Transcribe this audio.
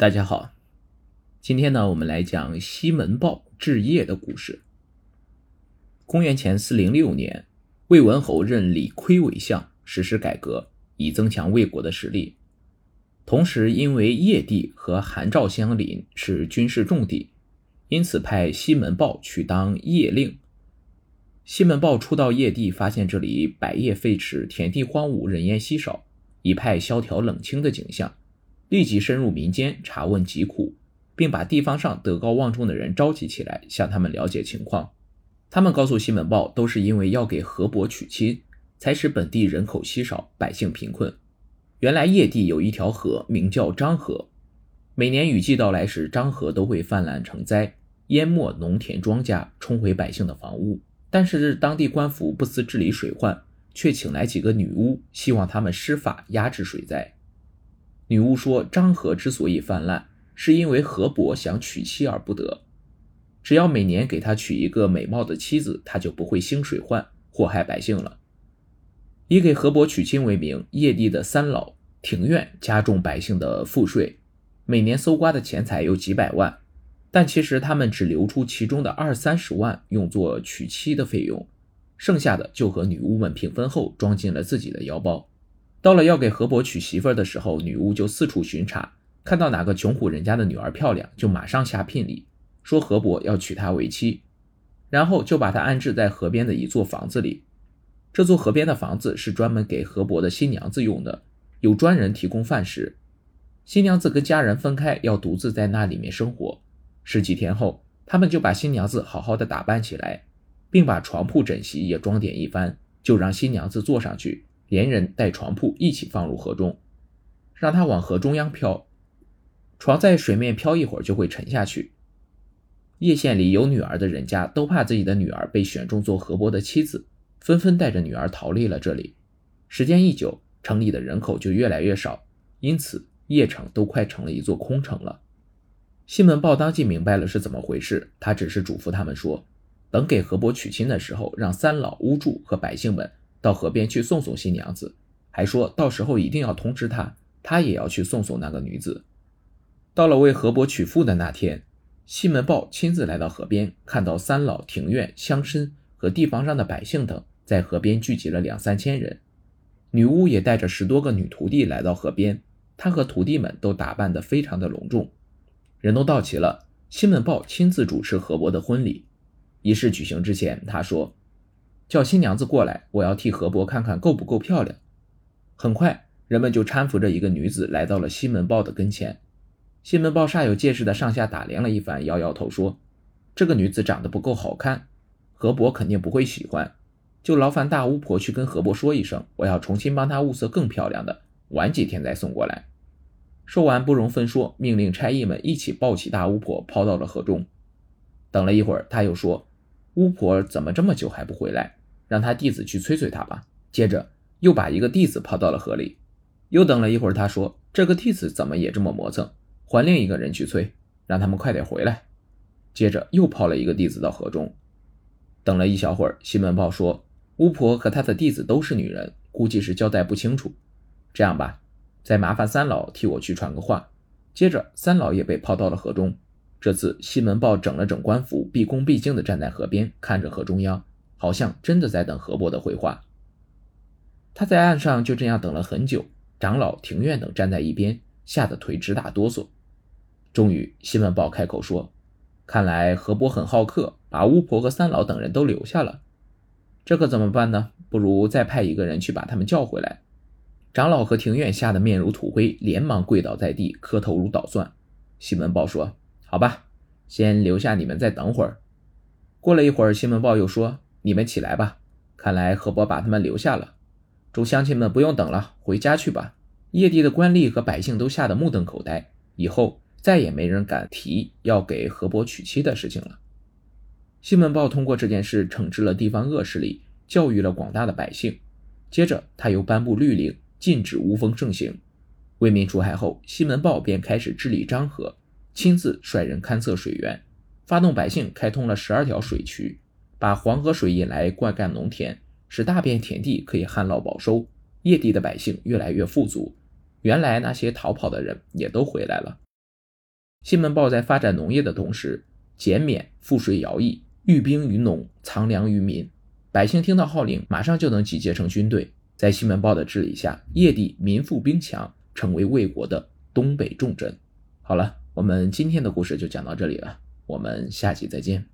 大家好，今天呢，我们来讲西门豹治邺的故事。公元前四零六年，魏文侯任李悝为相，实施改革，以增强魏国的实力。同时，因为邺地和韩赵相邻，是军事重地，因此派西门豹去当邺令。西门豹初到邺地，发现这里百业废弛，田地荒芜，人烟稀少，一派萧条冷清的景象。立即深入民间查问疾苦，并把地方上德高望重的人召集起来，向他们了解情况。他们告诉西门豹，都是因为要给河伯娶亲，才使本地人口稀少，百姓贫困。原来邺地有一条河，名叫漳河。每年雨季到来时，漳河都会泛滥成灾，淹没农田庄稼，冲毁百姓的房屋。但是当地官府不思治理水患，却请来几个女巫，希望他们施法压制水灾。女巫说：“漳河之所以泛滥，是因为河伯想娶妻而不得。只要每年给他娶一个美貌的妻子，他就不会兴水患，祸害百姓了。”以给河伯娶亲为名，邺地的三老庭院加重百姓的赋税，每年搜刮的钱财有几百万，但其实他们只留出其中的二三十万用作娶妻的费用，剩下的就和女巫们平分后装进了自己的腰包。到了要给河伯娶媳妇儿的时候，女巫就四处巡查，看到哪个穷苦人家的女儿漂亮，就马上下聘礼，说河伯要娶她为妻，然后就把她安置在河边的一座房子里。这座河边的房子是专门给河伯的新娘子用的，有专人提供饭食。新娘子跟家人分开，要独自在那里面生活。十几天后，他们就把新娘子好好的打扮起来，并把床铺枕席也装点一番，就让新娘子坐上去。连人带床铺一起放入河中，让它往河中央飘。床在水面漂一会儿就会沉下去。叶县里有女儿的人家都怕自己的女儿被选中做河伯的妻子，纷纷带着女儿逃离了这里。时间一久，城里的人口就越来越少，因此邺城都快成了一座空城了。西门豹当即明白了是怎么回事，他只是嘱咐他们说：等给河伯娶亲的时候，让三老巫祝和百姓们。到河边去送送新娘子，还说到时候一定要通知他，他也要去送送那个女子。到了为河伯娶妇的那天，西门豹亲自来到河边，看到三老庭院乡绅和地方上的百姓等在河边聚集了两三千人，女巫也带着十多个女徒弟来到河边，她和徒弟们都打扮得非常的隆重。人都到齐了，西门豹亲自主持河伯的婚礼。仪式举行之前，他说。叫新娘子过来，我要替河伯看看够不够漂亮。很快，人们就搀扶着一个女子来到了西门豹的跟前。西门豹煞有介事的上下打量了一番，摇摇头说：“这个女子长得不够好看，河伯肯定不会喜欢。就劳烦大巫婆去跟河伯说一声，我要重新帮她物色更漂亮的，晚几天再送过来。”说完，不容分说，命令差役们一起抱起大巫婆抛到了河中。等了一会儿，他又说：“巫婆怎么这么久还不回来？”让他弟子去催催他吧。接着又把一个弟子抛到了河里。又等了一会儿，他说：“这个弟子怎么也这么磨蹭？换另一个人去催，让他们快点回来。”接着又抛了一个弟子到河中。等了一小会儿，西门豹说：“巫婆和他的弟子都是女人，估计是交代不清楚。这样吧，再麻烦三老替我去传个话。”接着三老也被抛到了河中。这次西门豹整了整官服，毕恭毕敬地站在河边，看着河中央。好像真的在等河伯的回话。他在岸上就这样等了很久，长老、庭院等站在一边，吓得腿直打哆嗦。终于，西门豹开口说：“看来河伯很好客，把巫婆和三老等人都留下了。这可怎么办呢？不如再派一个人去把他们叫回来。”长老和庭院吓得面如土灰，连忙跪倒在地，磕头如捣蒜。西门豹说：“好吧，先留下你们，再等会儿。”过了一会儿，西门豹又说。你们起来吧，看来河伯把他们留下了。众乡亲们不用等了，回家去吧。邺地的官吏和百姓都吓得目瞪口呆，以后再也没人敢提要给河伯娶妻的事情了。西门豹通过这件事惩治了地方恶势力，教育了广大的百姓。接着，他又颁布律令，禁止巫风盛行。为民除害后，西门豹便开始治理漳河，亲自率人勘测水源，发动百姓开通了十二条水渠。把黄河水引来灌溉农田，使大片田地可以旱涝保收，邺地的百姓越来越富足。原来那些逃跑的人也都回来了。西门豹在发展农业的同时，减免赋税徭役，寓兵于农，藏粮于民。百姓听到号令，马上就能集结成军队。在西门豹的治理下，叶地民富兵强，成为魏国的东北重镇。好了，我们今天的故事就讲到这里了，我们下期再见。